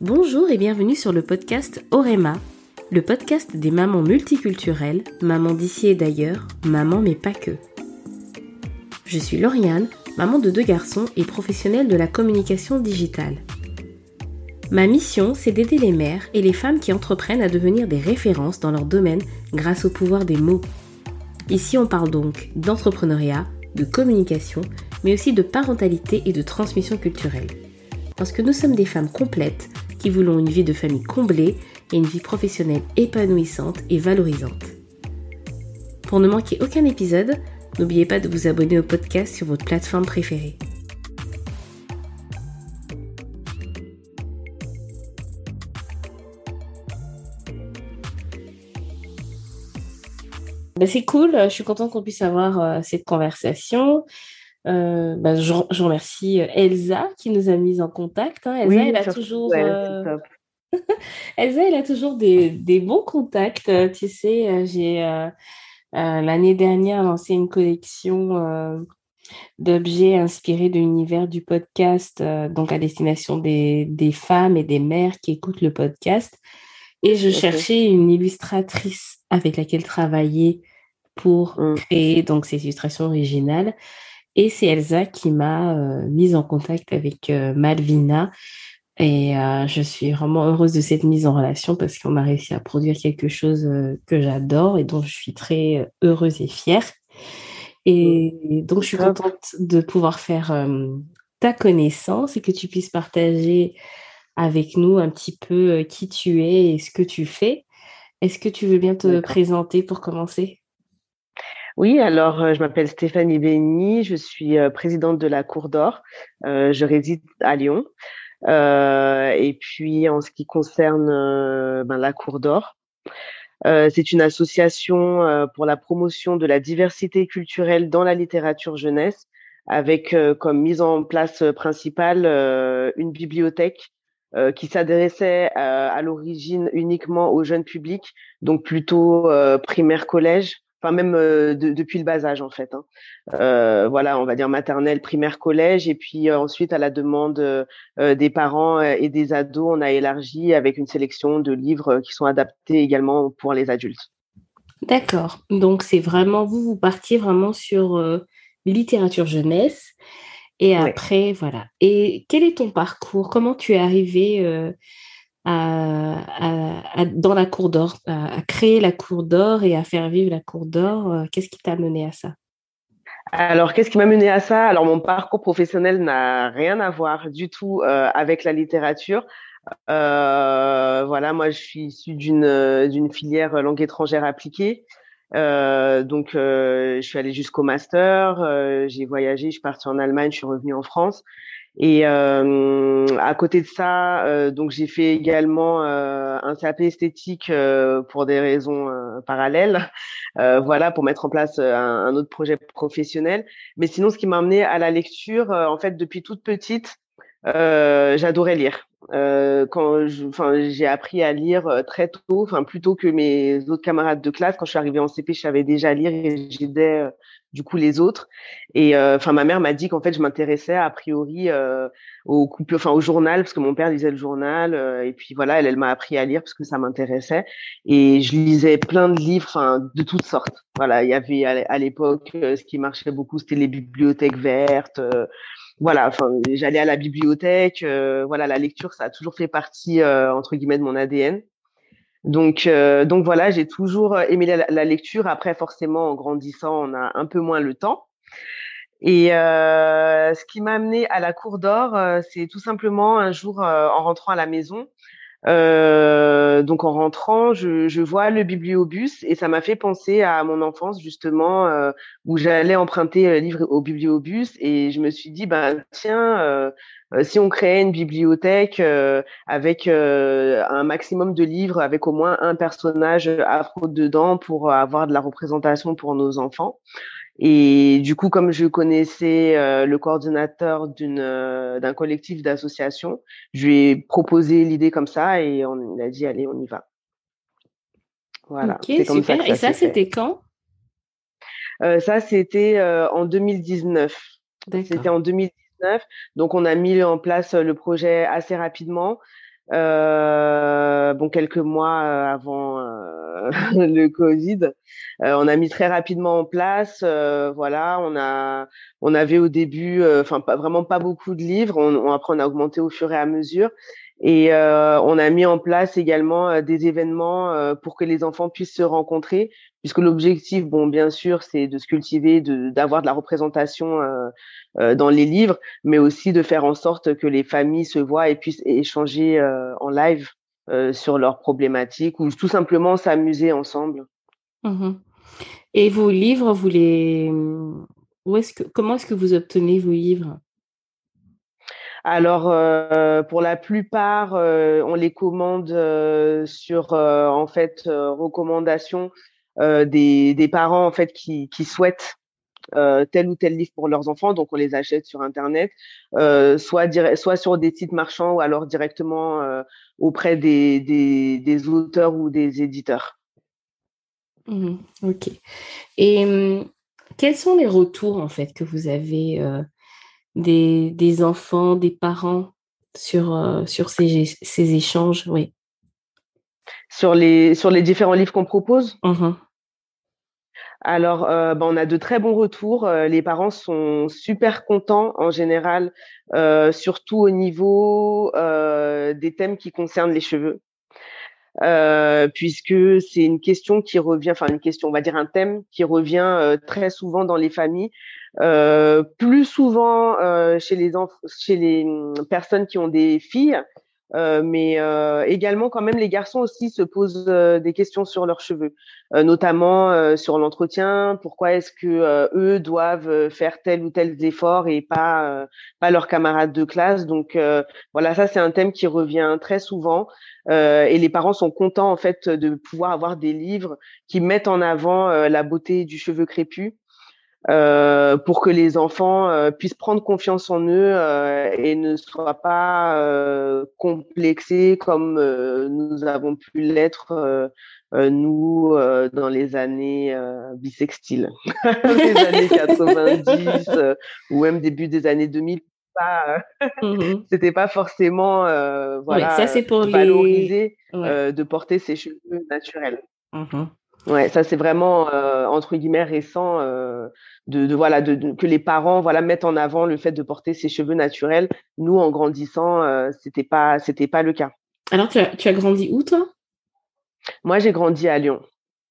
Bonjour et bienvenue sur le podcast Orema, le podcast des mamans multiculturelles, mamans d'ici et d'ailleurs, mamans mais pas que. Je suis Lauriane, maman de deux garçons et professionnelle de la communication digitale. Ma mission, c'est d'aider les mères et les femmes qui entreprennent à devenir des références dans leur domaine grâce au pouvoir des mots. Ici, on parle donc d'entrepreneuriat, de communication, mais aussi de parentalité et de transmission culturelle. Parce que nous sommes des femmes complètes voulons une vie de famille comblée et une vie professionnelle épanouissante et valorisante. Pour ne manquer aucun épisode, n'oubliez pas de vous abonner au podcast sur votre plateforme préférée. Ben, c'est cool, je suis contente qu'on puisse avoir euh, cette conversation. Euh, ben, je, remercie euh, Elsa qui nous a mis en contact. Hein. Elsa, elle a toujours. Elsa, elle a toujours des, des bons contacts. Tu sais, j'ai l'année dernière lancé une collection d'objets inspirés de l'univers du podcast, donc à destination des, des, femmes et des mères qui écoutent le podcast. Et je cherchais une illustratrice avec laquelle travailler pour mmh. créer donc ces illustrations originales. Et c'est Elsa qui m'a euh, mise en contact avec euh, Malvina. Et euh, je suis vraiment heureuse de cette mise en relation parce qu'on a réussi à produire quelque chose que j'adore et dont je suis très heureuse et fière. Et mmh. donc, je suis contente de pouvoir faire ta connaissance et que tu puisses partager avec nous un petit peu qui tu es et ce que tu fais. Est-ce que tu veux bien te présenter pour commencer? Oui, alors euh, je m'appelle Stéphanie Béni, je suis euh, présidente de la Cour d'Or, je réside à Lyon. et puis en ce qui concerne ben, la Cour d'Or, c'est une association pour la promotion de la diversité culturelle dans la littérature jeunesse, avec comme mise en place principale une bibliothèque euh, qui s'adressait euh, à l'origine uniquement au jeunes public, donc plutôt euh, primaire collège, enfin même depuis le bas âge en fait. Hein. voilà, on va dire maternelle, primaire, collège, et puis ensuite à la demande des parents et des ados, on a élargi avec une sélection de livres qui sont adaptés également pour les adultes. D'accord. Donc c'est vraiment vous, vous partiez vraiment sur littérature jeunesse. Et après, voilà. Et quel est ton parcours? Comment tu es arrivé euh, à, dans la cour d'or, à, créer la cour d'or et à faire vivre la cour d'or euh, Qu'est-ce qui t'a mené à ça? Alors, qu'est-ce qui m'a mené à ça? Alors, mon parcours professionnel n'a rien à voir du tout euh, avec la littérature. voilà, moi, je suis issue d'une d'une filière langue étrangère appliquée. Euh, donc, euh, je suis allée jusqu'au master. Euh, j'ai voyagé, je suis partie en Allemagne, je suis revenue en France. Et à côté de ça, donc j'ai fait également un CAP esthétique pour des raisons parallèles, voilà, pour mettre en place un, un, autre projet professionnel. Mais sinon, ce qui m'a amené à la lecture, en fait, depuis toute petite, j'adorais lire. Euh, quand j'ai appris à lire euh, très tôt, enfin plutôt que mes autres camarades de classe. Quand je suis arrivée en CP, je savais déjà lire et j'aidais euh, du coup les autres. Et enfin, ma mère m'a dit qu'en fait, je m'intéressais a priori au enfin au journal parce que mon père lisait le journal. et puis voilà, elle, elle m'a appris à lire parce que ça m'intéressait. Et je lisais plein de livres, enfin de toutes sortes. Voilà, il y avait à l'époque, ce qui marchait beaucoup, c'était les bibliothèques vertes voilà, enfin, j'allais à la bibliothèque. Euh, voilà, la lecture, ça a toujours fait partie euh, entre guillemets de mon ADN. Donc, euh, donc voilà, j'ai toujours aimé la, lecture. Après, forcément, en grandissant, on a un peu moins le temps. Et ce qui m'a amené à la cour d'or, c'est tout simplement un jour en rentrant à la maison, euh, donc en rentrant, je, je, vois le bibliobus et ça m'a fait penser à mon enfance justement euh, où j'allais emprunter le livre au bibliobus et je me suis dit bah tiens euh, si on créait une bibliothèque avec un maximum de livres avec au moins un personnage afro dedans pour avoir de la représentation pour nos enfants. Et du coup, comme je connaissais euh, le coordinateur d'une euh, d'un collectif d'associations, je lui ai proposé l'idée comme ça et on a dit allez, on y va. Voilà. Ok, super. et ça, c'était quand? Euh, Ça, c'était en 2019. C'était en 2019. Donc, on a mis en place le projet assez rapidement. Bon, quelques mois avant le Covid. on a mis très rapidement en place. voilà, on a, on avait au début, enfin, pas vraiment pas beaucoup de livres. On, après, on a augmenté au fur et à mesure. Et euh, on a mis en place également euh, des événements euh, pour que les enfants puissent se rencontrer, puisque l'objectif, bon, bien sûr, c'est de se cultiver, d'avoir de, la représentation dans les livres, mais aussi de faire en sorte que les familles se voient et puissent échanger en live sur leurs problématiques ou tout simplement s'amuser ensemble. Mmh et vos livres, vous les, où est-ce que, comment est-ce que vous obtenez vos livres? Alors, euh, pour la plupart, euh, on les commande euh, sur, en fait, recommandation des, des, parents en fait qui, qui souhaitent tel ou tel livre pour leurs enfants, donc on les achète sur internet, soit soit sur des sites marchands ou alors directement auprès des, des, des, auteurs ou des éditeurs. Mmh ok. Et mmh, quels sont les retours en fait que vous avez des, des enfants, des parents sur, euh, sur ces, ces, échanges, oui. Sur les, sur les différents livres qu'on propose? Mmh Alors, euh, ben, on a de très bons retours. Euh, les parents sont super contents en général, surtout au niveau des thèmes qui concernent les cheveux. puisque c'est une question qui revient, enfin une question, on va dire un thème qui revient très souvent dans les familles, euh, plus souvent euh, chez les chez les hum, personnes qui ont des filles, euh, mais également quand même les garçons aussi se posent des questions sur leurs cheveux, notamment sur l'entretien. Pourquoi est-ce que eux doivent faire tel ou tel effort et pas pas leurs camarades de classe? Donc voilà, ça c'est un thème qui revient très souvent. Et les parents sont contents en fait de pouvoir avoir des livres qui mettent en avant la beauté du cheveu crépus euh, pour que les enfants euh, puissent prendre confiance en eux euh, et ne soient pas euh, complexés comme nous avons pu l'être nous dans les années bisextiles, les années 90 ou même début des années 2000. Mmh c'était pas forcément voilà ça, pour valorisé de porter ses cheveux naturels. Mmh Ouais, ça c'est vraiment euh, entre guillemets récent euh, de, de, voilà de, que les parents voilà mettent en avant le fait de porter ses cheveux naturels. Nous en grandissant, euh, c'était pas c'était pas le cas. Alors tu as, tu as grandi où toi? Moi j'ai grandi à Lyon.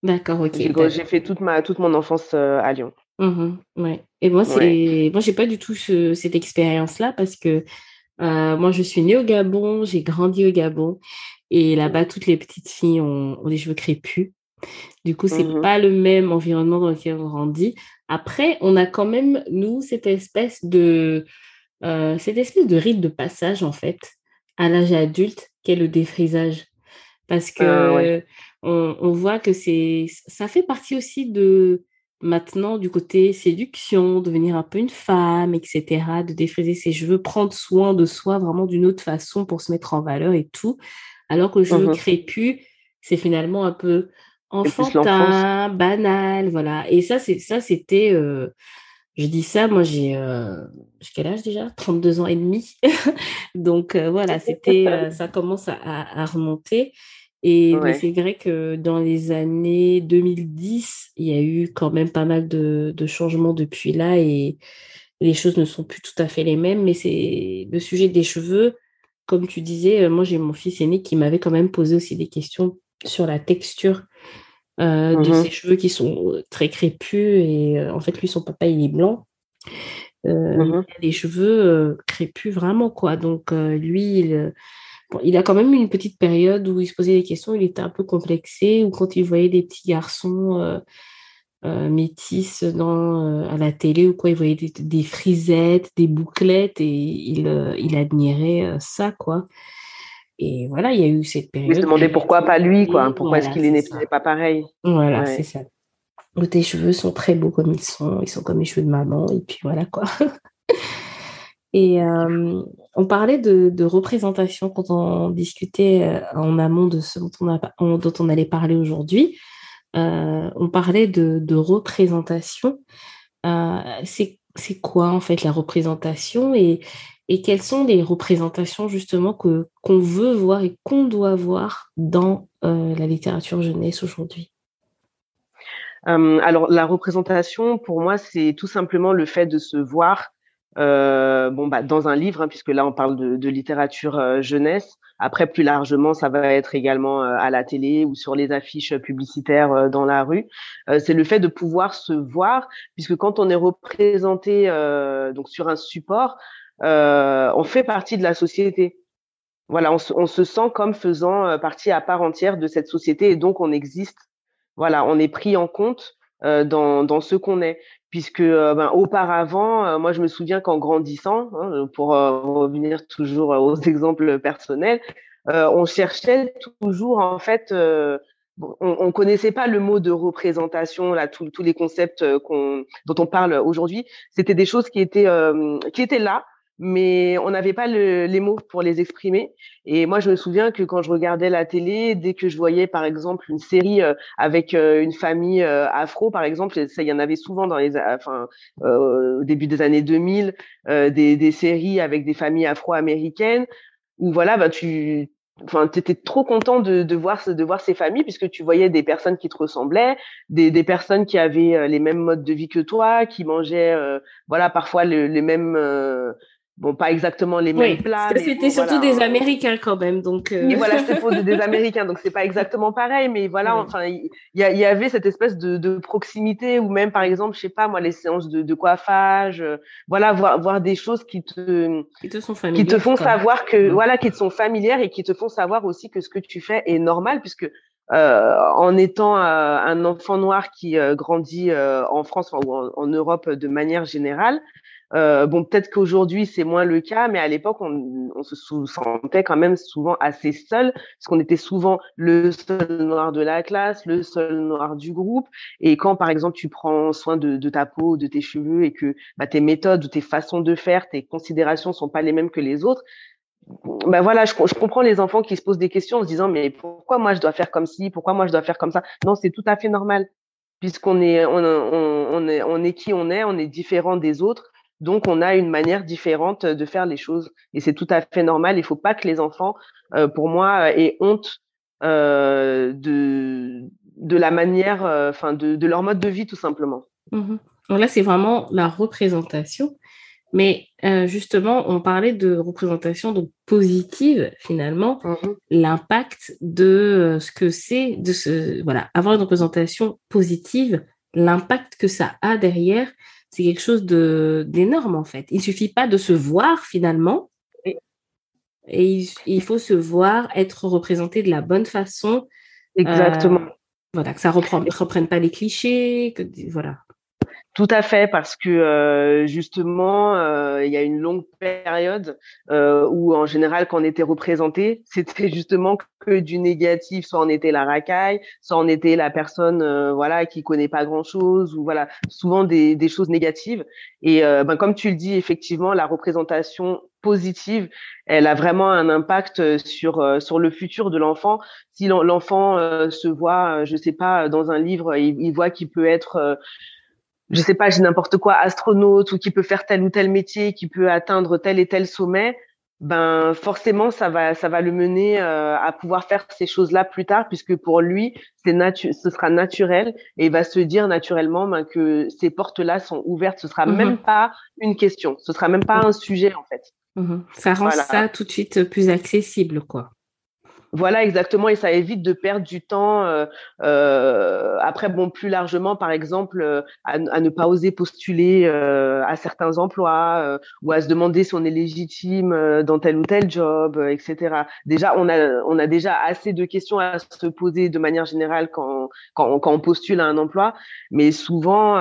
D'accord, ok. J'ai fait toute ma toute mon enfance à Lyon. Mmh ouais. Et moi c'est moi j'ai pas du tout cette expérience là parce que moi je suis née au Gabon, j'ai grandi au Gabon et là-bas toutes les petites filles ont, ont des cheveux crépus. Du coup, c'est mmh pas le même environnement dans lequel on grandit. Après, on a quand même, nous, cette espèce de, euh, cette espèce de rite de passage, en fait, à l'âge adulte, qu'est le défrisage. Parce que ah on, voit que c'est, ça fait partie aussi de, maintenant, du côté séduction, devenir un peu une femme, etc., de défriser ses cheveux, prendre soin de soi vraiment d'une autre façon pour se mettre en valeur et tout. Alors que le cheveu mmh crépus, c'est finalement un peu enfantin, banal, voilà. Et ça, c'est ça, c'était. Euh, je dis ça, moi j'ai euh, quel âge déjà? 32 ans et demi. Donc euh, voilà, c'était ça commence à, remonter. Et c'est vrai que dans les années 2010, il y a eu quand même pas mal de, de, changements depuis là et les choses ne sont plus tout à fait les mêmes. Mais c'est le sujet des cheveux, comme tu disais, moi j'ai mon fils aîné qui m'avait quand même posé aussi des questions sur la texture euh, de mmh ses cheveux qui sont euh, très crépus et euh, en fait lui son papa il est blanc. Euh, mmh il a les cheveux crépus vraiment quoi. Donc lui il, il a quand même une petite période où il se posait des questions il était un peu complexé ou quand il voyait des petits garçons métis dans à la télé ou quoi il voyait des, des frisettes des bouclettes et il, il admirait ça quoi et voilà, il y a eu cette période. Il se demandait pourquoi pas lui, quoi. Pourquoi est-ce qu'il n'est pas pareil? Voilà, c'est ça. tes cheveux sont très beaux comme ils sont. Ils sont comme les cheveux de maman. Et puis voilà, quoi. et euh, on parlait de, représentation quand on discutait euh, en amont de ce dont on, dont on allait parler aujourd'hui. Euh, on parlait de, représentation. c'est quoi en fait la représentation? Et, et quelles sont les représentations justement que qu'on veut voir et qu'on doit voir dans la littérature jeunesse aujourd'hui? Alors la représentation pour moi c'est tout simplement le fait de se voir euh, bon, bah, dans un livre, hein, puisque là on parle de, littérature euh, jeunesse. Après, plus largement, ça va être également euh, à la télé ou sur les affiches publicitaires euh, dans la rue. c'est le fait de pouvoir se voir, puisque quand on est représenté donc sur un support, on fait partie de la société. Voilà, on, on se sent comme faisant partie à part entière de cette société et donc on existe. Voilà, on est pris en compte dans, dans ce qu'on est puisque euh, ben, auparavant, euh, moi je me souviens qu'en grandissant, hein, pour euh, revenir toujours aux exemples personnels, on cherchait toujours en fait, on, on connaissait pas le mot de représentation, là tous les concepts qu'on dont on parle aujourd'hui, c'était des choses qui étaient qui étaient là, mais on n'avait pas le, les mots pour les exprimer. Et moi, je me souviens que quand je regardais la télé, dès que je voyais, par exemple, une série euh, avec euh, une famille euh, afro, par exemple, ça, il y en avait souvent dans les, enfin, au début des années 2000, des, des séries avec des familles afro-américaines, où voilà, bah, tu, enfin, étais trop content de, de, voir, de voir ces familles puisque tu voyais des personnes qui te ressemblaient, des, des personnes qui avaient les mêmes modes de vie que toi, qui mangeaient, voilà, parfois les mêmes bon, pas exactement les mêmes plats. C'était surtout des Américains quand même, donc. Euh... Oui, voilà, c'était des Américains, donc c'est pas exactement pareil, mais voilà, enfin, il y, y, avait cette espèce de, de, proximité, ou même par exemple, je sais pas moi, les séances de, de coiffage, euh, voilà, voir, voir des choses qui te, qui te sont qui te font savoir que, voilà, qui te sont familières et qui te font savoir aussi que ce que tu fais est normal, puisque euh, en étant euh, un enfant noir qui euh, grandit en France ou en, en, Europe de manière générale, euh, bon, peut-être qu'aujourd'hui c'est moins le cas, mais à l'époque on, se sentait quand même souvent assez seul, parce qu'on était souvent le seul noir de la classe, le seul noir du groupe. Et quand par exemple tu prends soin de, ta peau, de tes cheveux, et que bah, tes méthodes ou tes façons de faire, tes considérations sont pas les mêmes que les autres, ben voilà, je, je, comprends les enfants qui se posent des questions en se disant mais pourquoi moi je dois faire comme ci, pourquoi moi je dois faire comme ça? Non, c'est tout à fait normal puisqu'on est on, on, on, est on est qui on est, on est différent des autres donc, on a une manière différente de faire les choses. Et c'est tout à fait normal. Il ne faut pas que les enfants, euh, pour moi, euh, aient honte euh, de, de la manière, enfin, de, de, leur mode de vie, tout simplement. Mmh Donc là, c'est vraiment la représentation. Mais justement, on parlait de représentation donc positive finalement, mmh l'impact de ce que c'est de ce voilà avoir une représentation positive, l'impact que ça a derrière c'est quelque chose de d'énorme en fait. Il suffit pas de se voir finalement. Et il, faut se voir, être représenté de la bonne façon. Exactement. Euh, voilà, que ça ne reprenne pas les clichés, que voilà. Tout à fait, parce que euh, justement, euh, il y a une longue période euh, où, en général, quand on était représenté, c'était justement que du négatif. Soit on était la racaille, soit on était la personne, euh, voilà, qui connaît pas grand-chose, ou voilà, souvent des, des choses négatives. Et euh, ben, comme tu le dis, effectivement, la représentation positive, elle a vraiment un impact sur sur le futur de l'enfant. Si l'enfant se voit, je sais pas, dans un livre, il, il voit qu'il peut être je sais pas, j'ai n'importe quoi, astronaute ou qui peut faire tel ou tel métier, qui peut atteindre tel et tel sommet, ben forcément ça va ça va le mener euh, à pouvoir faire ces choses-là plus tard puisque pour lui c'est ce sera naturel et il va se dire naturellement ben, que ces portes-là sont ouvertes, ce sera même mhm. pas une question, ce sera même pas un sujet en fait. Mhm. Ça rend ça tout de suite plus accessible quoi. Voilà, exactement, et ça évite de perdre du temps. Euh, euh, après, bon, plus largement, par exemple, euh, à, ne pas oser postuler euh, à certains emplois euh, ou à se demander si on est légitime dans tel ou tel job, etc. Déjà, on a, on a déjà assez de questions à se poser de manière générale quand, quand, quand on postule à un emploi, mais souvent,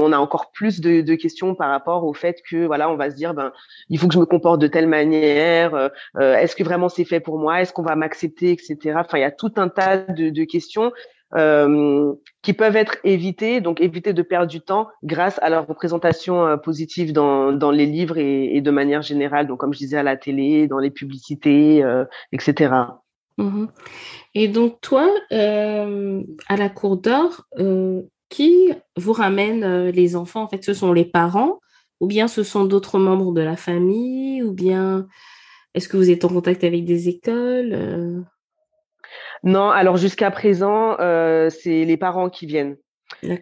on a encore plus de, questions par rapport au fait que, voilà, on va se dire, ben, il faut que je me comporte de telle manière. Est-ce que vraiment c'est fait pour moi Est-ce qu'on va m'accepter, etc. Enfin, il y a tout un tas de, questions euh, qui peuvent être évitées, donc éviter de perdre du temps grâce à leur représentation euh, positive dans, les livres et, de manière générale, donc comme je disais à la télé, dans les publicités, euh, etc. Mm-hmm. Et donc toi, à la Cour d'Or, qui vous ramène les enfants? En fait, ce sont les parents ou bien ce sont d'autres membres de la famille, ou bien est-ce que vous êtes en contact avec des écoles euh? Non, alors jusqu'à présent, c'est les parents qui viennent.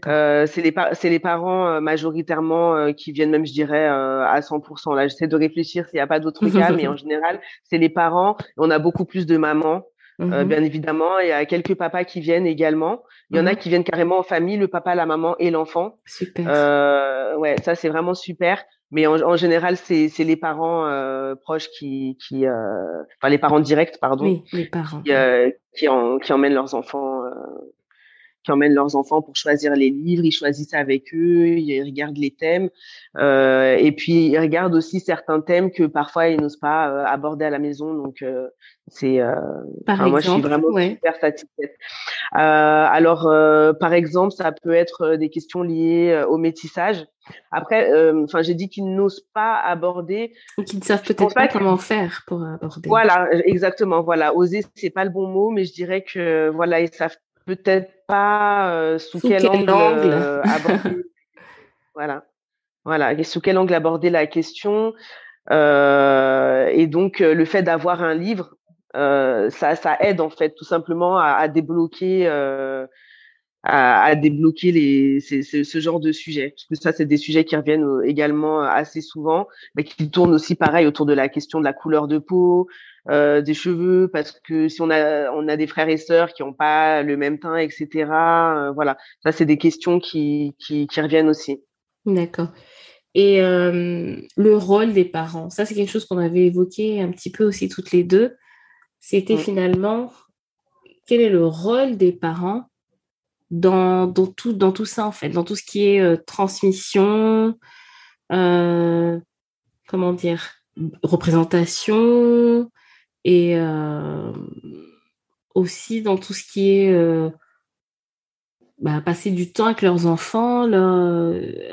Euh, c'est les, c'est les parents majoritairement qui viennent même, je dirais, à 100%. Là, j'essaie de réfléchir s'il n'y a pas d'autres cas, mais en général, c'est les parents. On a beaucoup plus de mamans euh, mmh bien évidemment. Il y a quelques papas qui viennent également. Il y en a mmh qui viennent carrément en famille, le papa, la maman et l'enfant. Super. Euh, ouais, ça c'est vraiment super. Mais en, en général, c'est les parents euh, proches qui, qui euh, enfin les parents directs, pardon, oui, les parents. qui, euh, qui, en, qui emmènent leurs enfants qui emmènent leurs enfants pour choisir les livres, ils choisissent avec eux, ils regardent les thèmes, euh, et puis ils regardent aussi certains thèmes que parfois ils n'osent pas euh, aborder à la maison. Donc euh, c'est, euh, moi je suis vraiment super satisfaite. Euh, alors par exemple, ça peut être des questions liées au métissage. Après, enfin j'ai dit qu'ils n'osent pas aborder, ou qu'ils ne savent peut-être pas, comment faire pour aborder. Voilà, exactement. Voilà, oser c'est pas le bon mot, mais je dirais que voilà ils savent peut-être pas euh, sous, quel, angle, euh, aborder. voilà. Voilà, sous quel angle aborder la question. Et donc, le fait d'avoir un livre, ça, ça aide en fait tout simplement à, à débloquer à, à, débloquer les, ce genre de sujets. Parce que ça, c'est des sujets qui reviennent également assez souvent, mais qui tournent aussi pareil autour de la question de la couleur de peau, euh, des cheveux, parce que si on a on a des frères et sœurs qui n'ont pas le même teint, etc. Euh, voilà, ça c'est des questions qui, qui, qui reviennent aussi. D'accord. Et euh, le rôle des parents, ça c'est quelque chose qu'on avait évoqué un petit peu aussi toutes les deux. C'était mm. finalement quel est le rôle des parents dans, tout, dans tout ça en fait, dans tout ce qui est transmission, comment dire, représentation, et euh, aussi dans tout ce qui est euh, bah, passer du temps avec leurs enfants,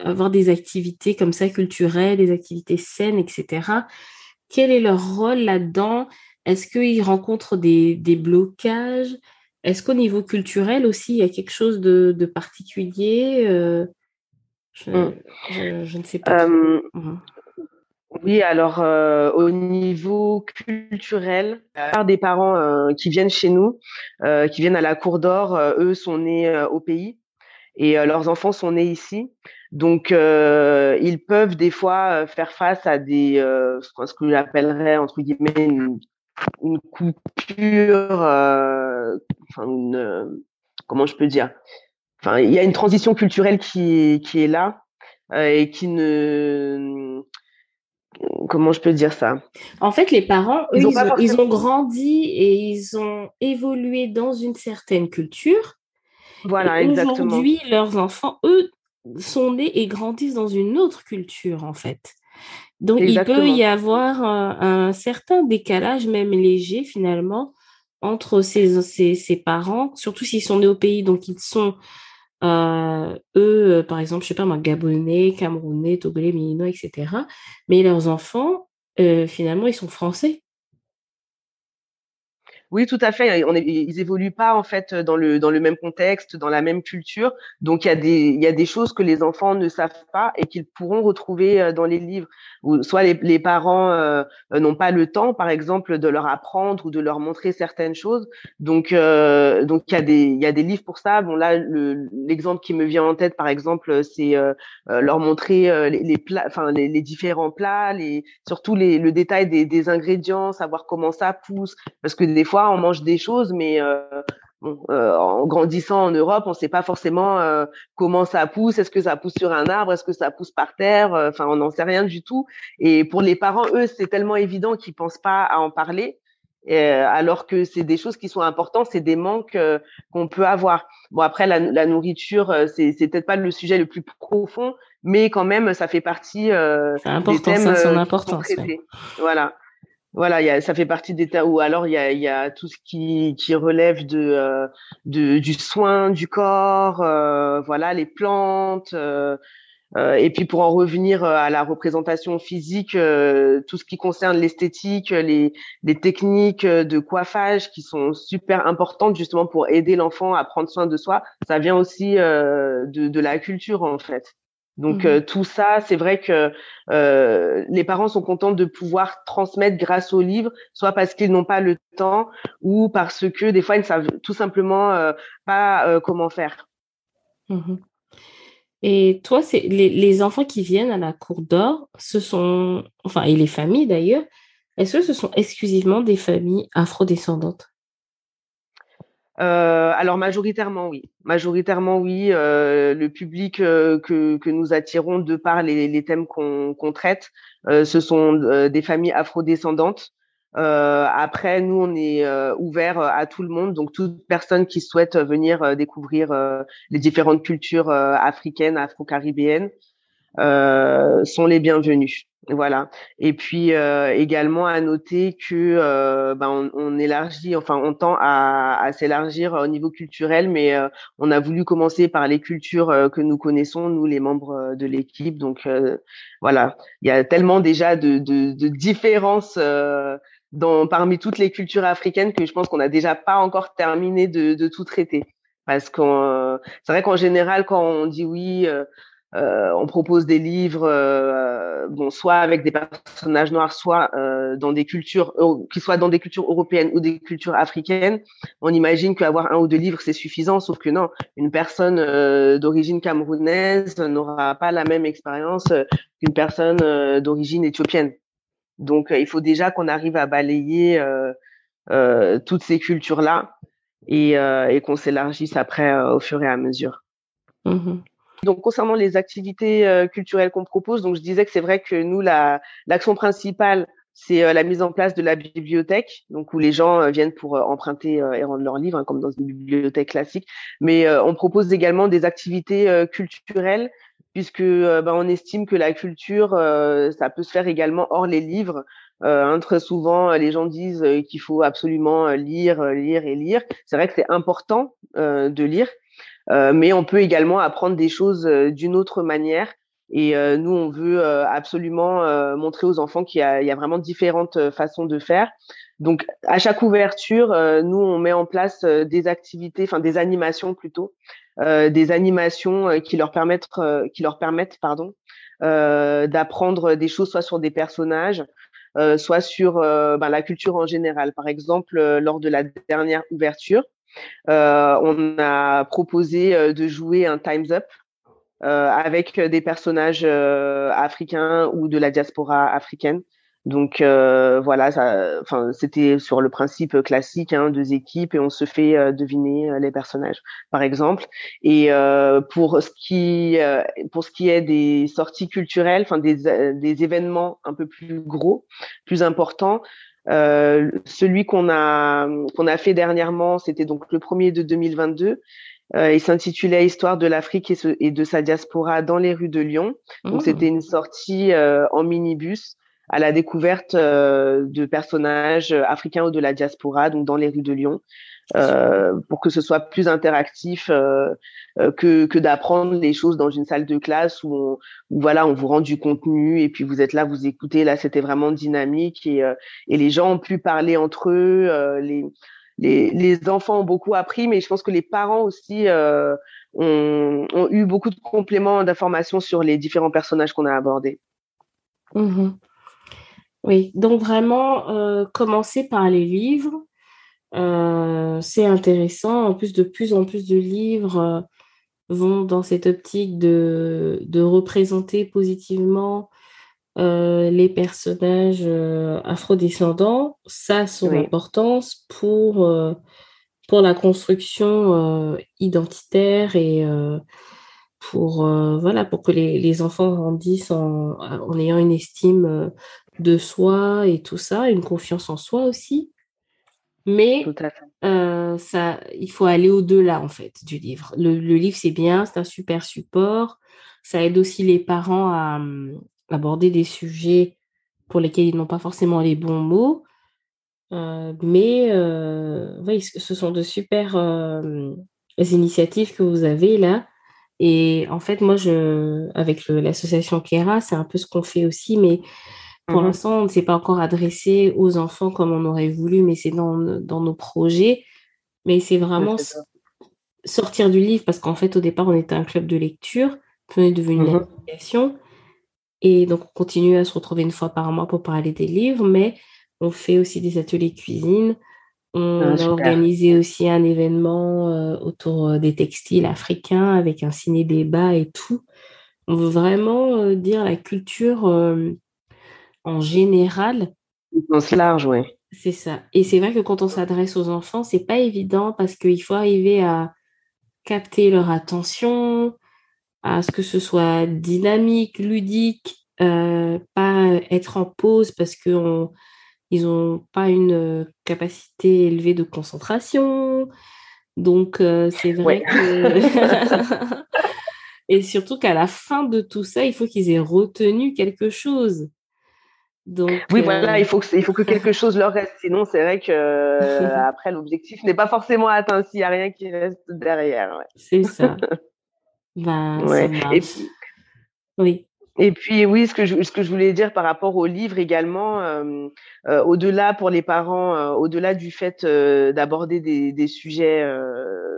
avoir des activités comme ça culturelles, des activités saines, etc. Quel est leur rôle là-dedans? Est-ce qu'ils rencontrent des blocages? Est-ce qu'au niveau culturel aussi, il y a quelque chose de, de particulier euh, je, mmh. je, je, ne sais pas. Mmh. Oui, alors euh, au niveau culturel, part des parents euh, qui viennent chez nous, qui viennent à la Cour d'Or, eux sont nés au pays et leurs enfants sont nés ici. Donc ils peuvent des fois faire face à des ce que j'appellerais entre guillemets une, une coupure, enfin une comment je peux dire? Enfin, il y a une transition culturelle qui qui est là et qui ne comment je peux dire ça? En fait, les parents, ils, ont, grandi et ils ont évolué dans une certaine culture. Voilà, exactement. Aujourd'hui, leurs enfants, eux, sont nés et grandissent dans une autre culture, en fait. Donc, il peut y avoir un, certain décalage, même léger, finalement, entre ces, ces parents, surtout s'ils sont nés au pays, donc ils sont euh, eux, euh, par exemple, je sais pas moi, Gabonais, Camerounais, Togolais, Mininois, etc. Mais leurs enfants, euh, finalement, ils sont français. Oui, tout à fait. On ils évoluent pas en fait dans le dans le même contexte, dans la même culture. Donc il y a des il y a des choses que les enfants ne savent pas et qu'ils pourront retrouver euh, dans les livres. Ou soit les, les parents euh, n'ont pas le temps, par exemple, de leur apprendre ou de leur montrer certaines choses. Donc euh, donc il y a des il y a des livres pour ça. Bon là l'exemple qui me vient en tête, par exemple, c'est leur montrer les, les plats, enfin les, les, différents plats, les surtout les le détail des, des ingrédients, savoir comment ça pousse, parce que des fois on mange des choses, mais euh, euh, en grandissant en Europe, on ne sait pas forcément euh, comment ça pousse. Est-ce que ça pousse sur un arbre? Est-ce que ça pousse par terre? Enfin, on n'en sait rien du tout. Et pour les parents, eux, c'est tellement évident qu'ils pensent pas à en parler. alors que c'est des choses qui sont importantes, c'est des manques qu'on peut avoir. Bon après la, nourriture, c'est c'est peut-être pas le sujet le plus profond, mais quand même ça fait partie des thèmes ça, son importance. Voilà voilà, y a, ça fait partie des ou alors il y a, tout ce qui, relève de, euh, de, du soin du corps, euh, voilà, les plantes. Euh, et puis pour en revenir à la représentation physique, tout ce qui concerne l'esthétique, les, les techniques de coiffage qui sont super importantes justement pour aider l'enfant à prendre soin de soi, ça vient aussi de, de la culture en fait. Donc mmh. tout ça, c'est vrai que les parents sont contents de pouvoir transmettre grâce au livre, soit parce qu'ils n'ont pas le temps ou parce que des fois ils ne savent tout simplement pas comment faire. Mmh et toi, c'est les, les, enfants qui viennent à la cour d'or, ce sont, enfin, et les familles d'ailleurs, est-ce que ce sont exclusivement des familles afrodescendantes? Euh, alors majoritairement oui, majoritairement oui. Euh, le public euh, que, nous attirons de par les, les thèmes qu'on qu'on traite, euh, ce sont euh, des familles afrodescendantes. après, nous on est ouvert à tout le monde, donc toute personne qui souhaite venir découvrir les différentes cultures africaines, afro-caribéennes sont les bienvenus. Voilà. Et puis euh, également à noter que euh, ben, on, on, élargit, enfin on tend à, à s'élargir au niveau culturel, mais euh, on a voulu commencer par les cultures euh, que nous connaissons, nous les membres de l'équipe. Donc voilà, il y a tellement déjà de, de, de différences dans, parmi toutes les cultures africaines que je pense qu'on n'a déjà pas encore terminé de, de tout traiter. Parce que c'est vrai qu'en général, quand on dit oui, euh, on propose des livres, euh, bon, soit avec des personnages noirs, soit euh, dans des cultures, qui soient dans des cultures européennes ou des cultures africaines. On imagine qu'avoir un ou deux livres c'est suffisant, sauf que non, une personne d'origine camerounaise n'aura pas la même expérience qu'une personne d'origine éthiopienne. Donc, il faut déjà qu'on arrive à balayer toutes ces cultures-là et, qu'on s'élargisse après au fur et à mesure. Mmh donc concernant les activités euh, culturelles qu'on propose, donc je disais que c'est vrai que nous la l'action principale c'est euh, la mise en place de la bibliothèque, donc où les gens euh, viennent pour emprunter et rendre leurs livres, hein, comme dans une bibliothèque classique. Mais on propose également des activités culturelles, puisque ben, on estime que la culture, ça peut se faire également hors les livres. Hein, très souvent, les gens disent qu'il faut absolument lire, lire et lire. C'est vrai que c'est important de lire, euh, mais on peut également apprendre des choses euh, d'une autre manière. Et euh, nous, on veut absolument montrer aux enfants qu'il y, y, a vraiment différentes façons de faire. Donc, à chaque ouverture, nous, on met en place des activités, enfin des animations plutôt, des animations qui leur permettent, qui leur permettent, pardon, d'apprendre des choses, soit sur des personnages, soit sur ben, la culture en général. Par exemple, lors de la dernière ouverture, euh, on a proposé euh, de jouer un Time's Up euh, avec des personnages africains ou de la diaspora africaine. Donc voilà, enfin c'était sur le principe classique, hein, deux équipes et on se fait deviner les personnages, par exemple. Et pour ce qui pour ce qui est des sorties culturelles, enfin des, des événements un peu plus gros, plus importants, euh, celui qu'on a qu'on a fait dernièrement, c'était donc le premier de 2022. Euh, il s'intitulait Histoire de l'Afrique et, de sa diaspora dans les rues de Lyon. Donc mmh. c'était une sortie euh, en minibus à la découverte euh, de personnages africains ou de la diaspora, donc dans les rues de Lyon. Euh, pour que ce soit plus interactif euh, euh, que, que d'apprendre les choses dans une salle de classe où, où, voilà on vous rend du contenu et puis vous êtes là vous écoutez là c'était vraiment dynamique et, et les gens ont pu parler entre eux les, les, les enfants ont beaucoup appris mais je pense que les parents aussi ont, ont, eu beaucoup de compléments d'informations sur les différents personnages qu'on a abordés. Mmh oui, donc vraiment commencer par les livres, euh, c'est intéressant. En plus, de plus en plus de livres euh, vont dans cette optique de, de représenter positivement euh, les personnages afrodescendants. Ça a son importance pour, pour la construction identitaire et pour, voilà, pour que les, les enfants grandissent en, en ayant une estime de soi et tout ça, une confiance en soi aussi. Mais euh, ça, il faut aller au-delà en fait du livre. Le, livre c'est bien, c'est un super support. Ça aide aussi les parents à, hum, aborder des sujets pour lesquels ils n'ont pas forcément les bons mots. Euh, mais euh, oui, ce sont de super initiatives que vous avez là. Et en fait, moi, je, avec l'association Kera, c'est un peu ce qu'on fait aussi, mais pour mmh l'instant, on ne s'est pas encore adressé aux enfants comme on aurait voulu, mais c'est dans, dans, nos projets. Mais c'est vraiment sortir du livre, parce qu'en fait, au départ, on était un club de lecture, est devenu une mmh application. Et donc, on continue à se retrouver une fois par mois pour parler des livres, mais on fait aussi des ateliers cuisine. On ah, a organisé aussi un événement euh, autour euh, des textiles africains avec un ciné-débat et tout. On veut vraiment euh, dire la culture en général. Sens large, oui. C'est ça. Et c'est vrai que quand on s'adresse aux enfants, c'est pas évident parce qu'il faut arriver à capter leur attention, à ce que ce soit dynamique, ludique, pas être en pause parce qu'on ils n'ont pas une euh, capacité élevée de concentration. Donc, euh, c'est vrai que... Et surtout qu'à la fin de tout ça, il faut qu'ils aient retenu quelque chose. Donc, oui, voilà, euh, il faut, que, il faut que quelque chose leur reste. Sinon, c'est vrai que après, l'objectif n'est pas forcément atteint s'il n'y a rien qui reste derrière. C'est ça. ben, ça marche. Oui. Et puis oui, ce que je, ce que je voulais dire par rapport au livre également, euh, euh, au-delà pour les parents, euh, au-delà du fait d'aborder des, des, sujets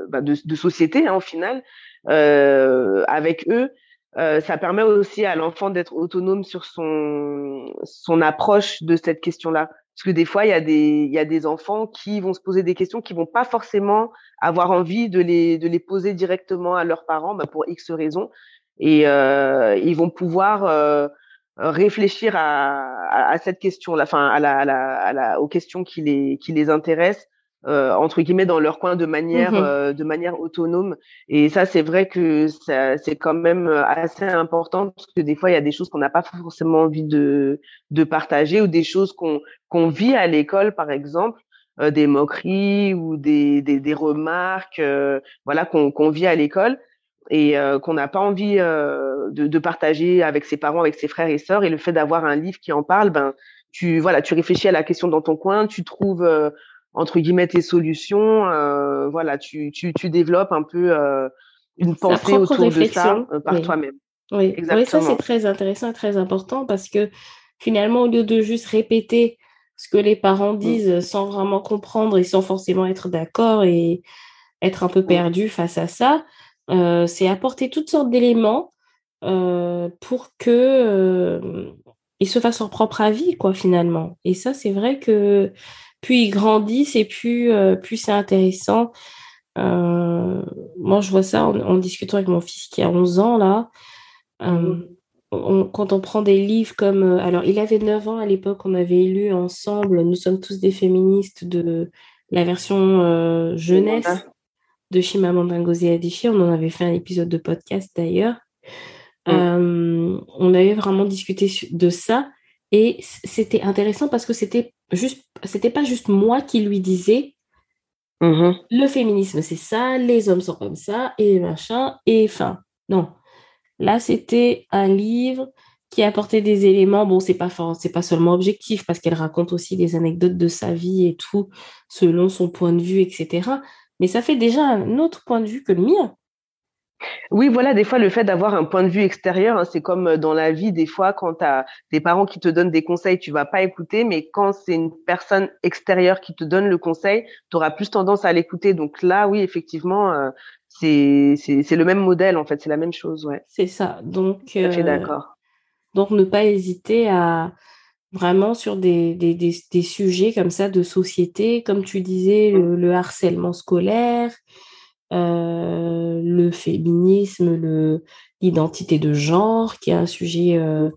bah, de, de, société hein, au final, avec eux, ça permet aussi à l'enfant d'être autonome sur son, son approche de cette question-là. Parce que des fois, il y, a des, il y a des enfants qui vont se poser des questions qui vont pas forcément avoir envie de les, de les poser directement à leurs parents bah, pour X raisons et euh, ils vont pouvoir euh, réfléchir à, à, cette question-là, enfin à la, à la, aux questions qui les, qui les intéressent. Euh, entre guillemets dans leur coin de manière mmh euh, de manière autonome et ça c'est vrai que c'est quand même assez important parce que des fois il y a des choses qu'on n'a pas forcément envie de de partager ou des choses qu'on qu'on vit à l'école par exemple euh, des moqueries ou des des, des remarques voilà qu'on qu'on vit à l'école et euh, qu'on n'a pas envie euh, de, de, partager avec ses parents, avec ses frères et sœurs. Et le fait d'avoir un livre qui en parle, ben tu voilà, tu réfléchis à la question dans ton coin, tu trouves euh, entre guillemets tes solutions, voilà, tu, tu, tu développes un peu une pensée autour de ça par toi-même. Oui. oui, ça c'est très intéressant, très important parce que finalement, au lieu de juste répéter ce que les parents mmh. disent sans vraiment comprendre et sans forcément être d'accord et être un peu mmh. perdu face à ça, euh, c'est apporter toutes sortes d'éléments euh, pour que euh, il se fasse son propre avis, quoi, finalement. Et ça, c'est vrai que plus ils grandissent et plus, plus c'est intéressant. moi, je vois ça en, discutant avec mon fils qui a 11 ans, là. Mmh. quand on prend des livres comme... alors, il avait 9 ans à l'époque, on avait lu ensemble Nous sommes tous des féministes de la version jeunesse de Chimamanda Ngozi Adichie. On en avait fait un épisode de podcast d'ailleurs. Mm. Euh, on avait vraiment discuté de ça et c'était intéressant parce que c'était juste, c'était pas juste moi qui lui disais mm-hmm. le féminisme c'est ça, les hommes sont comme ça et machin et fin. Non, là c'était un livre qui apportait des éléments. Bon, c'est pas c'est pas seulement objectif parce qu'elle raconte aussi des anecdotes de sa vie et tout selon son point de vue, etc mais ça fait déjà un autre point de vue que le mien. Oui, voilà, des fois, le fait d'avoir un point de vue extérieur, hein, c'est comme euh, dans la vie, des fois, quand tu as des parents qui te donnent des conseils, tu vas pas écouter, mais quand c'est une personne extérieure qui te donne le conseil, tu auras plus tendance à l'écouter. Donc là, oui, effectivement, euh, c'est le même modèle, en fait, c'est la même chose, ouais. C'est ça, donc... Euh, d'accord. Donc, ne pas hésiter à, vraiment sur des, des, des, sujets comme ça de société, comme tu disais, le, harcèlement scolaire, euh, le féminisme, l'identité de genre, qui est un sujet euh,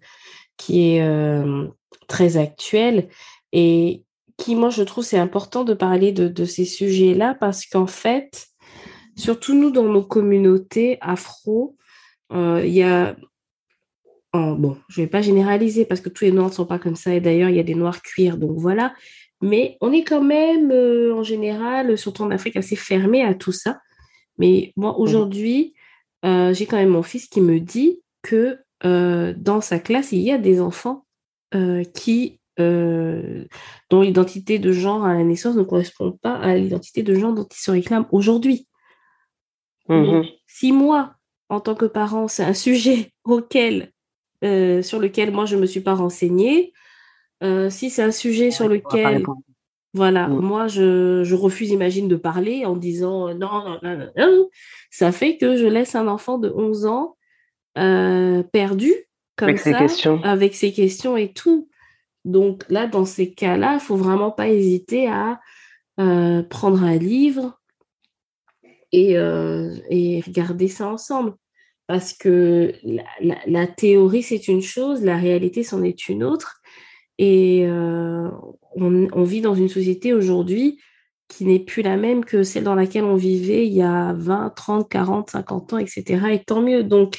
qui est euh, très actuel et qui, moi, je trouve, c'est important de parler de, de ces sujets-là parce qu'en fait, surtout nous, dans nos communautés afro, il y a bon, je ne vais pas généraliser parce que tous les noirs ne sont pas comme ça et d'ailleurs il y a des noirs cuir, donc voilà. Mais on est quand même en général, surtout en Afrique, assez fermé à tout ça. Mais moi mmh. aujourd'hui, euh, j'ai quand même mon fils qui me dit que euh, dans sa classe, il y a des enfants qui dont l'identité de genre à la naissance ne correspond pas à l'identité de genre dont ils se réclament aujourd'hui. Mmh si moi, en tant que parent, c'est un sujet auquel euh, sur lequel moi je me suis pas renseignée. Euh, si c'est un sujet sur lequel, voilà, mm. moi je, je, refuse, imagine, de parler en disant euh, non, non, non, non, ça fait que je laisse un enfant de 11 ans perdu comme avec ça, ses questions. avec ses questions et tout. Donc là, dans ces cas-là, il faut vraiment pas hésiter à prendre un livre et, et regarder ça ensemble parce que la, théorie, c'est une chose, la réalité, c'en est une autre. Et euh, on, vit dans une société aujourd'hui qui n'est plus la même que celle dans laquelle on vivait il y a 20, 30, 40, 50 ans, etc. Et tant mieux. Donc,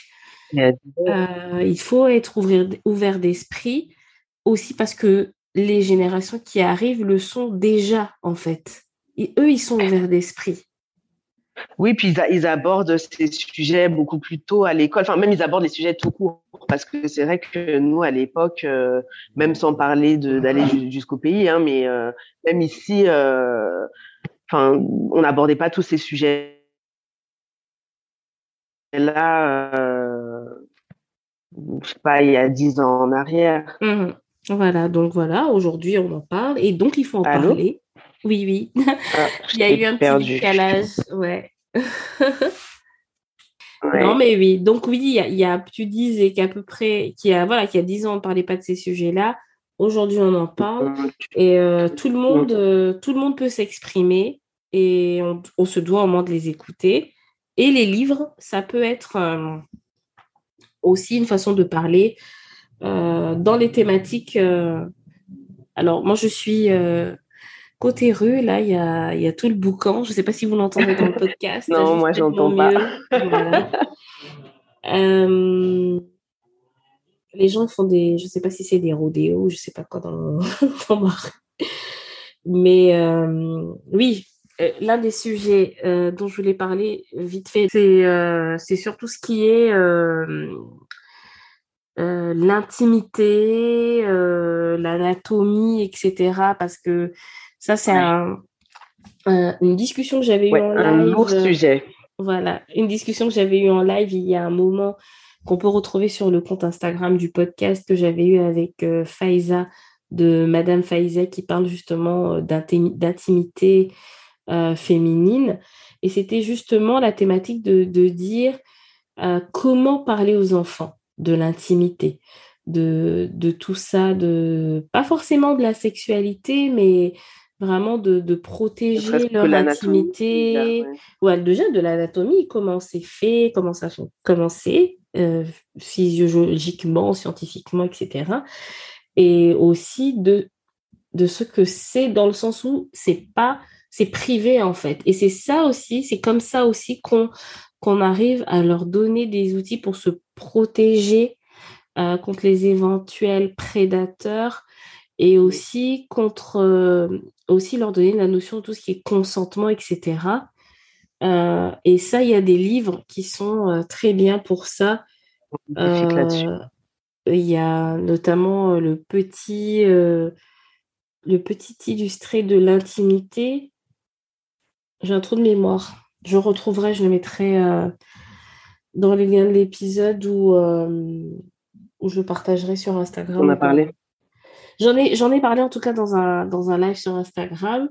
euh, il faut être ouvert, ouvert d'esprit aussi parce que les générations qui arrivent le sont déjà, en fait. Et eux, ils sont ouverts d'esprit. Oui, puis ils, abordent ces sujets beaucoup plus tôt à l'école. Enfin, même ils abordent les sujets tout court. Parce que c'est vrai que nous, à l'époque, euh, même sans parler d'aller jusqu'au pays, hein, mais euh, même ici, euh, enfin, on n'abordait pas tous ces sujets là, je sais pas, il y a dix ans en arrière. Mmh. Voilà, donc voilà, aujourd'hui on en parle et donc il faut en parler. Oui, oui. Ah, il y a eu un petit décalage. Ouais. Non, mais oui. Donc, oui, il y a, tu disais qu'à peu près, qu'il y a, voilà, qu'il y a 10 ans, on ne parlait pas de ces sujets-là. Aujourd'hui, on en parle. Et euh, tout, le monde, euh, tout le monde peut s'exprimer et on, se doit au moins de les écouter. Et les livres, ça peut être euh, aussi une façon de parler dans les thématiques. alors, moi, je suis Côté rue, là, il y a, y a, tout le boucan. Je ne sais pas si vous l'entendez dans le podcast. non, moi, je n'entends pas. Euh, les gens font des... Je ne sais pas si c'est des rodéos, je ne sais pas quoi dans, dans ma rue. Mais euh, oui, euh, l'un des sujets dont je voulais parler vite fait, c'est surtout ce qui est l'intimité, l'anatomie, etc. Parce que ça, c'est une discussion que j'avais eue en live. Un lourd euh, sujet. Voilà, une discussion que j'avais eue en live il y a un moment qu'on peut retrouver sur le compte Instagram du podcast que j'avais eu avec euh, Faiza de Madame Faiza qui parle justement euh, d'intimité féminine. Et c'était justement la thématique de, dire comment parler aux enfants de l'intimité, de, de, tout ça, de pas forcément de la sexualité, mais vraiment de, de protéger leur intimité. Ouais. déjà de l'anatomie, comment c'est fait, comment ça comment c'est euh, physiologiquement, scientifiquement, etc. Et aussi de, de ce que c'est dans le sens où c'est pas c'est privé en fait. Et c'est ça aussi, c'est comme ça aussi qu'on qu'on arrive à leur donner des outils pour se protéger euh, contre les éventuels prédateurs et aussi contre euh, aussi leur donner la notion de tout ce qui est consentement, etc. Euh, et ça, il y a des livres qui sont euh, très bien pour ça. il y a notamment le petit le petit illustré de l'intimité. J'ai un trou de mémoire. Je retrouverai, je le mettrai dans les liens de l'épisode où, où je partagerai sur Instagram. On a parlé. J'en ai, j'en ai parlé en tout cas dans un, dans un live sur Instagram.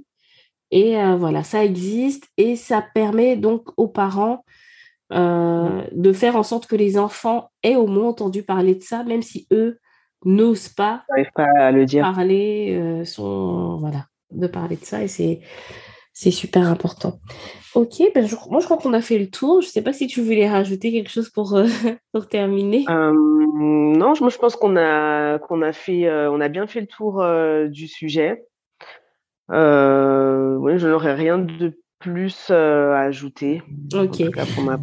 Et euh, voilà, ça existe et ça permet donc aux parents euh, de faire en sorte que les enfants aient au moins entendu parler de ça, même si eux n'osent pas, pas à le dire. parler, euh, voilà, de parler de ça. Et c'est, c'est super important. Ok, ben moi je crois qu'on a fait le tour. Je ne sais pas si tu voulais rajouter quelque chose pour, euh, pour terminer. Euh, non, je, moi je pense qu'on a, qu'on a, fait, euh, on a bien fait le tour du sujet. oui, je n'aurais rien de plus à ajouter. Ok.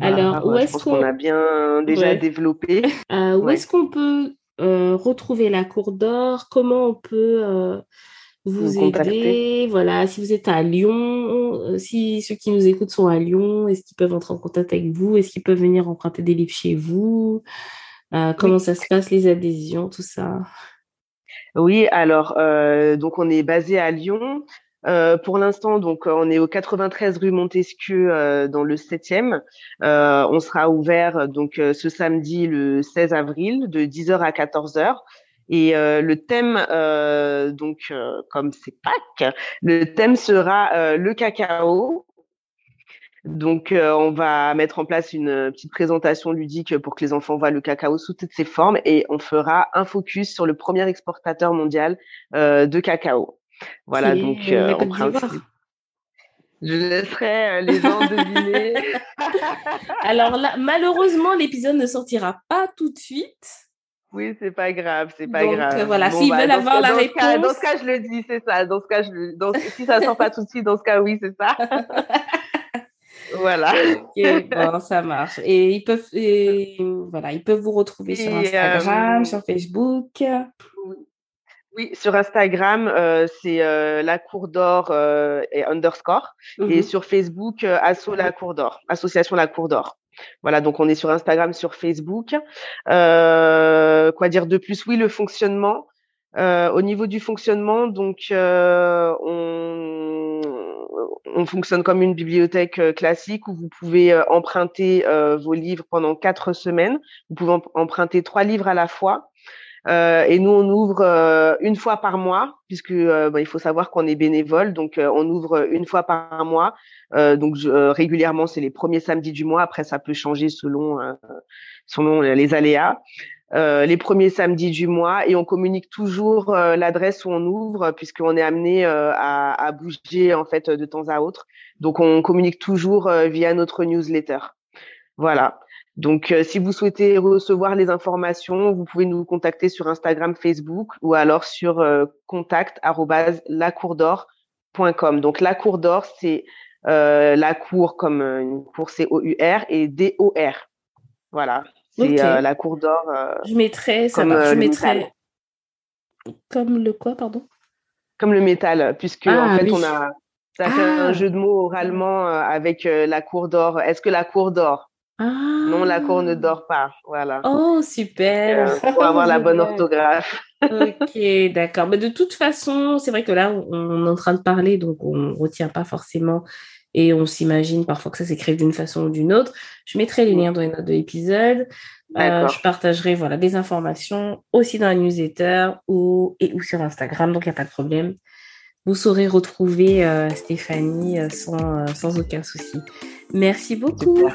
Alors, où est-ce qu'on a bien déjà développé Où est-ce qu'on peut retrouver la cour d'or? Comment on peut vous, aider. Voilà, si vous êtes à Lyon, euh, si ceux qui nous écoutent sont à Lyon, est-ce qu'ils peuvent entrer en contact avec vous? Est-ce qu'ils peuvent venir emprunter des livres chez vous? Euh, Comment ça se passe, les adhésions, tout ça? Oui, alors, euh, donc on est basé à Lyon. pour l'instant, donc on est au 93 rue Montesquieu dans le 7e. on sera ouvert donc ce samedi le 16 avril de 10h à 14h. Et euh, le thème, euh, donc euh, comme c'est Pâques, le thème sera le cacao. Donc, on va mettre en place une petite présentation ludique pour que les enfants voient le cacao sous toutes ses formes et on fera un focus sur le premier exportateur mondial de cacao. Voilà, donc principe. Je laisserai les gens deviner. Alors là, malheureusement, l'épisode ne sortira pas tout de suite. Oui, c'est pas grave, c'est pas grave. voilà, s'ils bah, veulent avoir la réponse. dans ce cas, je le dis, c'est ça. Dans ce cas, je, dans, si ça sort pas tout de suite, dans ce cas, oui, c'est ça. voilà. Ok, bon, ça marche. Et ils peuvent, voilà, ils peuvent vous retrouver sur Instagram, euh, sur Facebook. Oui. sur Instagram, euh, c'est euh, la cour d'or et underscore. Et mhm. sur Facebook, Asso la cour d'or, association la cour d'or. Voilà, donc on est sur Instagram, sur Facebook. Euh, quoi dire de plus? Oui, le fonctionnement. Euh, au niveau du fonctionnement, donc euh, on, on, fonctionne comme une bibliothèque classique où vous pouvez emprunter vos livres pendant quatre semaines. Vous pouvez emprunter trois livres à la fois. Euh, et nous, on ouvre euh, une fois par mois, puisque euh, bah, il faut savoir qu'on est bénévole, donc on ouvre une fois par mois. donc régulièrement, c'est les premiers samedis du mois. Après, ça peut changer selon selon les aléas. les premiers samedis du mois et on communique toujours l'adresse où on ouvre puisqu'on est amené à, à, bouger en fait de temps à autre. Donc on communique toujours via notre newsletter. Voilà. Donc, euh, si vous souhaitez recevoir les informations, vous pouvez nous contacter sur Instagram, Facebook ou alors sur euh, contact@lacourdor.com. Donc, la cour d'or, c'est euh, la cour comme une cour C-O-U-R et D-O-R. Voilà, c'est la cour d'or. je mettrai, ça comme, Je mettrai comme le quoi, pardon? Comme le métal, puisque en ah, fait, on a ça fait un ah. jeu de mots oralement avec la cour d'or. Est-ce que la cour d'or non, la cour ne ah. dort pas. Voilà. Oh, super. Euh, pour avoir la bonne orthographe. ok, d'accord. Mais de toute façon, c'est vrai que là, on est en train de parler, donc on ne retient pas forcément et on s'imagine parfois que ça s'écrit d'une façon ou d'une autre. Je mettrai les liens dans les notes de l'épisode. Euh, je partagerai voilà, des informations aussi dans la newsletter ou, et ou sur Instagram, donc il n'y a pas de problème. Vous saurez retrouver euh, Stéphanie sans, sans aucun souci. Merci beaucoup.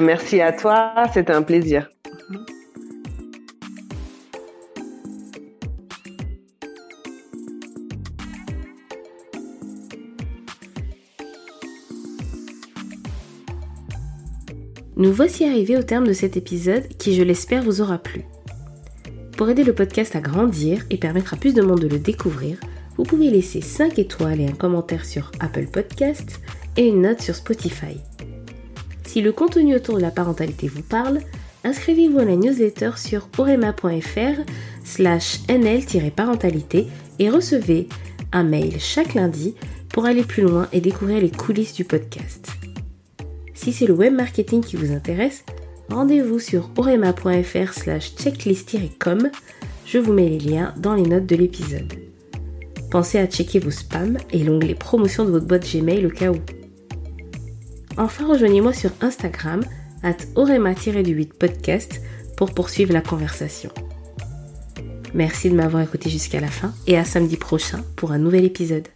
Merci à toi, c'était un plaisir. Nous voici arrivés au terme de cet épisode qui, je l'espère, vous aura plu. Pour aider le podcast à grandir et permettre à plus de monde de le découvrir, vous pouvez laisser 5 étoiles et un commentaire sur Apple Podcasts et une note sur Spotify. Si le contenu autour de la parentalité vous parle, inscrivez-vous à la newsletter sur orema.fr slash nl-parentalité et recevez un mail chaque lundi pour aller plus loin et découvrir les coulisses du podcast. Si c'est le web marketing qui vous intéresse, rendez-vous sur orema.fr slash checklist-com. Je vous mets les liens dans les notes de l'épisode. Pensez à checker vos spams et l'onglet promotion de votre boîte Gmail au cas où. Enfin, rejoignez-moi sur Instagram, at orema-du8 podcast, pour poursuivre la conversation. Merci de m'avoir écouté jusqu'à la fin et à samedi prochain pour un nouvel épisode.